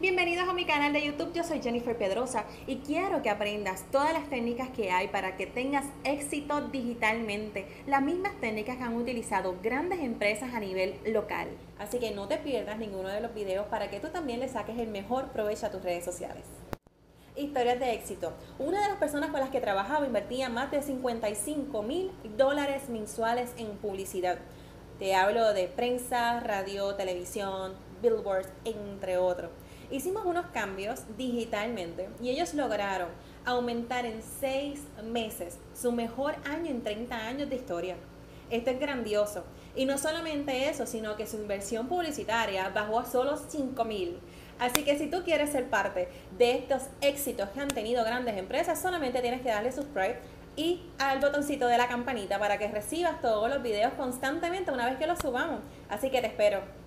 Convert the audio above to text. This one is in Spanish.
Bienvenidos a mi canal de YouTube, yo soy Jennifer Pedrosa y quiero que aprendas todas las técnicas que hay para que tengas éxito digitalmente, las mismas técnicas que han utilizado grandes empresas a nivel local. Así que no te pierdas ninguno de los videos para que tú también le saques el mejor provecho a tus redes sociales. Historias de éxito. Una de las personas con las que trabajaba invertía más de 55 mil dólares mensuales en publicidad. Te hablo de prensa, radio, televisión, billboards, entre otros hicimos unos cambios digitalmente y ellos lograron aumentar en seis meses su mejor año en 30 años de historia. Esto es grandioso. Y no solamente eso, sino que su inversión publicitaria bajó a solo 5 mil. Así que si tú quieres ser parte de estos éxitos que han tenido grandes empresas, solamente tienes que darle subscribe y al botoncito de la campanita para que recibas todos los videos constantemente una vez que los subamos. Así que te espero.